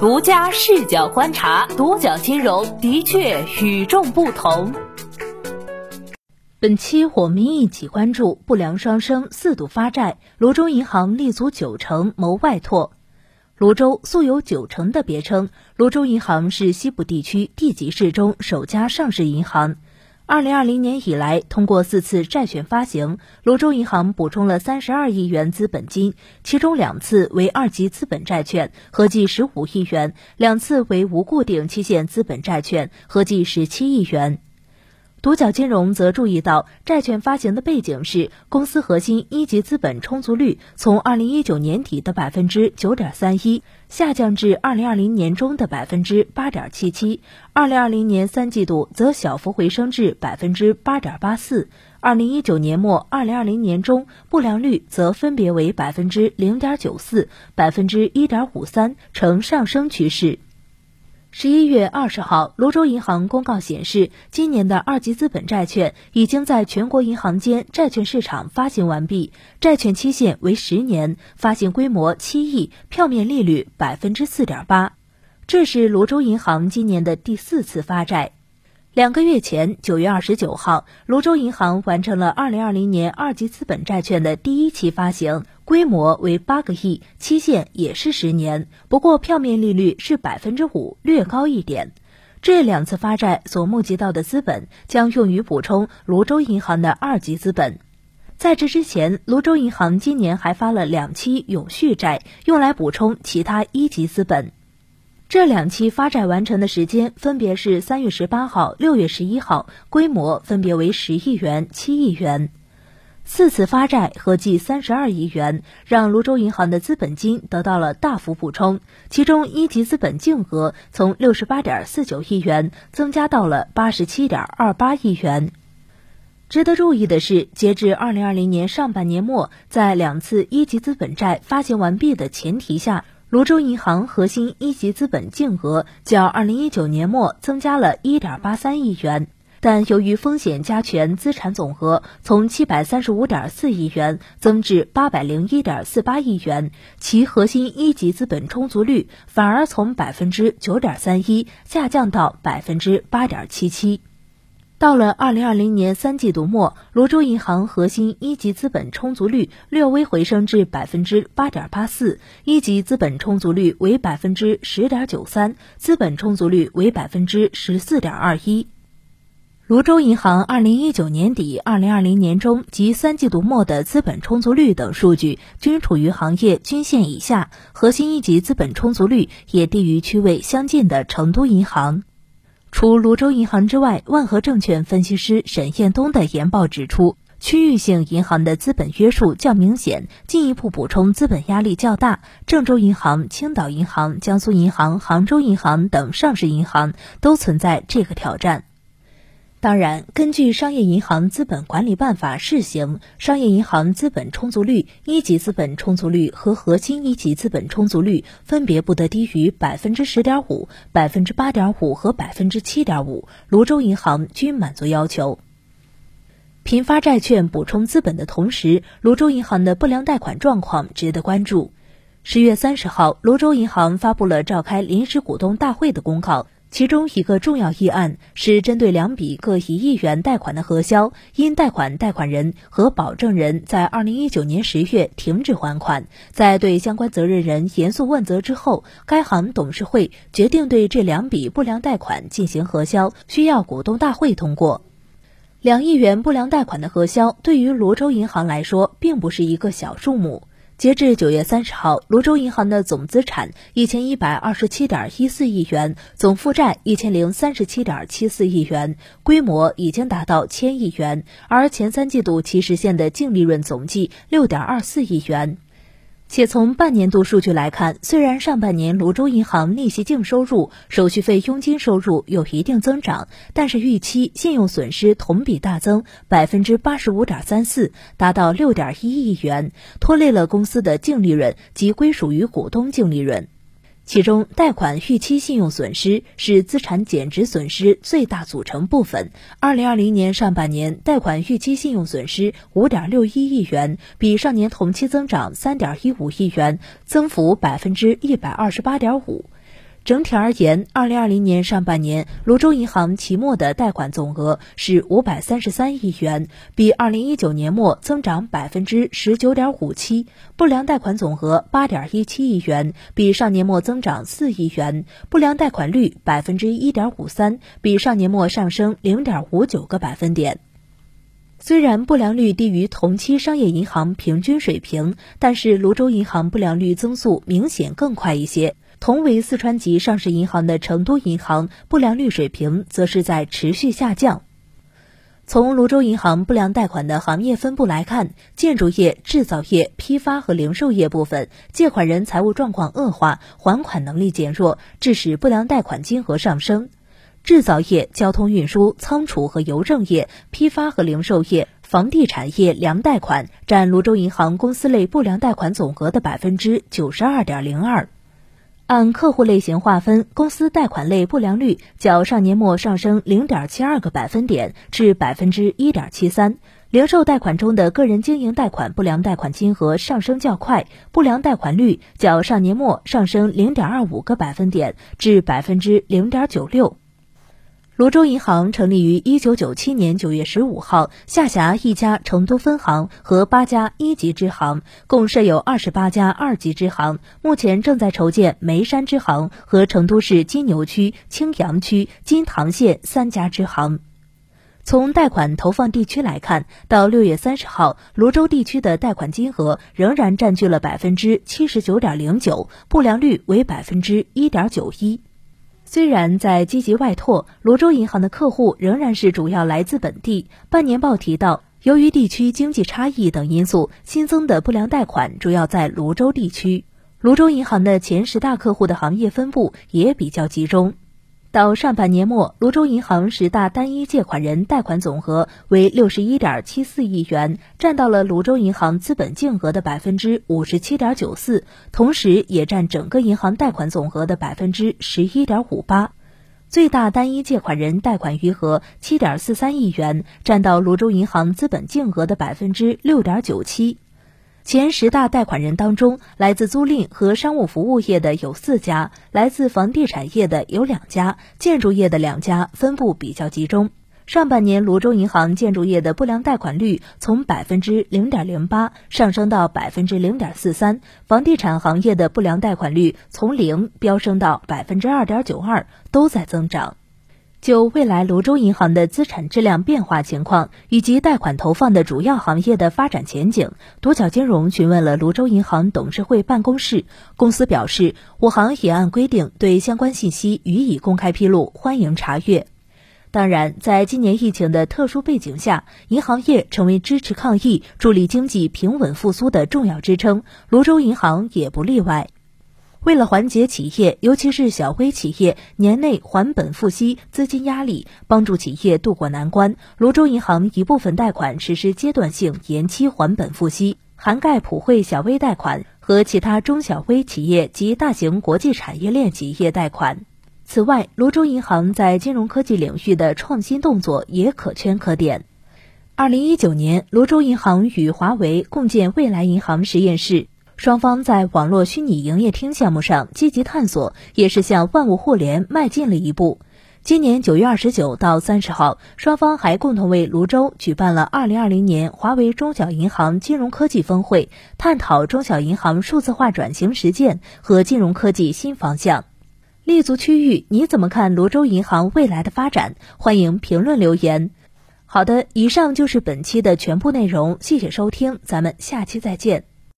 独家视角观察，独角金融的确与众不同。本期我们一起关注不良双生四度发债，泸州银行立足九城谋外拓。泸州素有“九城”的别称，泸州银行是西部地区地级市中首家上市银行。二零二零年以来，通过四次债券发行，泸州银行补充了三十二亿元资本金，其中两次为二级资本债券，合计十五亿元；两次为无固定期限资本债券，合计十七亿元。独角金融则注意到，债券发行的背景是公司核心一级资本充足率从二零一九年底的百分之九点三一下降至二零二零年中的百分之八点七七，二零二零年三季度则小幅回升至百分之八点八四，二零一九年末、二零二零年中不良率则分别为百分之零点九四、百分之一点五三，呈上升趋势。十一月二十号，泸州银行公告显示，今年的二级资本债券已经在全国银行间债券市场发行完毕，债券期限为十年，发行规模七亿，票面利率百分之四点八。这是泸州银行今年的第四次发债。两个月前，九月二十九号，泸州银行完成了二零二零年二级资本债券的第一期发行，规模为八个亿，期限也是十年，不过票面利率是百分之五，略高一点。这两次发债所募集到的资本将用于补充泸州银行的二级资本。在这之前，泸州银行今年还发了两期永续债，用来补充其他一级资本。这两期发债完成的时间分别是三月十八号、六月十一号，规模分别为十亿元、七亿元。四次发债合计三十二亿元，让泸州银行的资本金得到了大幅补充。其中一级资本净额从六十八点四九亿元增加到了八十七点二八亿元。值得注意的是，截至二零二零年上半年末，在两次一级资本债发行完毕的前提下。泸州银行核心一级资本净额较二零一九年末增加了一点八三亿元，但由于风险加权资产总额从七百三十五点四亿元增至八百零一点四八亿元，其核心一级资本充足率反而从百分之九点三一下降到百分之八点七七。到了二零二零年三季度末，泸州银行核心一级资本充足率略微回升至百分之八点八四，一级资本充足率为百分之十点九三，资本充足率为百分之十四点二一。泸州银行二零一九年底、二零二零年中及三季度末的资本充足率等数据均处于行业均线以下，核心一级资本充足率也低于区位相近的成都银行。除泸州银行之外，万和证券分析师沈彦东的研报指出，区域性银行的资本约束较明显，进一步补充资本压力较大。郑州银行、青岛银行、江苏银行、杭州银行等上市银行都存在这个挑战。当然，根据《商业银行资本管理办法》试行，商业银行资本充足率、一级资本充足率和核心一级资本充足率分别不得低于百分之十点五、百分之八点五和百分之七点五。泸州银行均满足要求。频发债券补充资本的同时，泸州银行的不良贷款状况值得关注。十月三十号，泸州银行发布了召开临时股东大会的公告。其中一个重要议案是针对两笔各一亿元贷款的核销，因贷款贷款人和保证人在二零一九年十月停止还款，在对相关责任人严肃问责之后，该行董事会决定对这两笔不良贷款进行核销，需要股东大会通过。两亿元不良贷款的核销，对于泸州银行来说，并不是一个小数目。截至九月三十号，泸州银行的总资产一千一百二十七点一四亿元，总负债一千零三十七点七四亿元，规模已经达到千亿元，而前三季度其实现的净利润总计六点二四亿元。且从半年度数据来看，虽然上半年泸州银行利息净收入、手续费佣金收入有一定增长，但是预期信用损失同比大增百分之八十五点三四，达到六点一亿元，拖累了公司的净利润及归属于股东净利润。其中，贷款预期信用损失是资产减值损失最大组成部分。二零二零年上半年，贷款预期信用损失五点六一亿元，比上年同期增长三点一五亿元，增幅百分之一百二十八点五。整体而言，二零二零年上半年，泸州银行期末的贷款总额是五百三十三亿元，比二零一九年末增长百分之十九点五七；不良贷款总额八点一七亿元，比上年末增长四亿元；不良贷款率百分之一点五三，比上年末上升零点五九个百分点。虽然不良率低于同期商业银行平均水平，但是泸州银行不良率增速明显更快一些。同为四川籍上市银行的成都银行不良率水平则是在持续下降。从泸州银行不良贷款的行业分布来看，建筑业、制造业、批发和零售业部分借款人财务状况恶化，还款能力减弱，致使不良贷款金额上升。制造业、交通运输、仓储和邮政业、批发和零售业、房地产业良贷款占泸州银行公司类不良贷款总额的百分之九十二点零二。按客户类型划分，公司贷款类不良率较上年末上升零点七二个百分点至百分之一点七三；零售贷款中的个人经营贷款不良贷款金额上升较快，不良贷款率较上年末上升零点二五个百分点至百分之零点九六。泸州银行成立于一九九七年九月十五号，下辖一家成都分行和八家一级支行，共设有二十八家二级支行。目前正在筹建眉山支行和成都市金牛区、青羊区、金堂县三家支行。从贷款投放地区来看，到六月三十号，泸州地区的贷款金额仍然占据了百分之七十九点零九，不良率为百分之一点九一。虽然在积极外拓，泸州银行的客户仍然是主要来自本地。半年报提到，由于地区经济差异等因素，新增的不良贷款主要在泸州地区。泸州银行的前十大客户的行业分布也比较集中。到上半年末，泸州银行十大单一借款人贷款总额为六十一点七四亿元，占到了泸州银行资本净额的百分之五十七点九四，同时也占整个银行贷款总额的百分之十一点五八。最大单一借款人贷款余额七点四三亿元，占到泸州银行资本净额的百分之六点九七。前十大贷款人当中，来自租赁和商务服务业的有四家，来自房地产业的有两家，建筑业的两家分布比较集中。上半年，泸州银行建筑业的不良贷款率从百分之零点零八上升到百分之零点四三，房地产行业的不良贷款率从零飙升到百分之二点九二，都在增长。就未来泸州银行的资产质量变化情况以及贷款投放的主要行业的发展前景，独角金融询问了泸州银行董事会办公室。公司表示，我行也按规定对相关信息予以公开披露，欢迎查阅。当然，在今年疫情的特殊背景下，银行业成为支持抗疫、助力经济平稳复苏的重要支撑，泸州银行也不例外。为了缓解企业，尤其是小微企业年内还本付息资金压力，帮助企业渡过难关，泸州银行一部分贷款实施阶段性延期还本付息，涵盖普惠小微贷款和其他中小微企业及大型国际产业链企业贷款。此外，泸州银行在金融科技领域的创新动作也可圈可点。二零一九年，泸州银行与华为共建未来银行实验室。双方在网络虚拟营业厅项目上积极探索，也是向万物互联迈进了一步。今年九月二十九到三十号，双方还共同为泸州举办了二零二零年华为中小银行金融科技峰会，探讨中小银行数字化转型实践和金融科技新方向。立足区域，你怎么看泸州银行未来的发展？欢迎评论留言。好的，以上就是本期的全部内容，谢谢收听，咱们下期再见。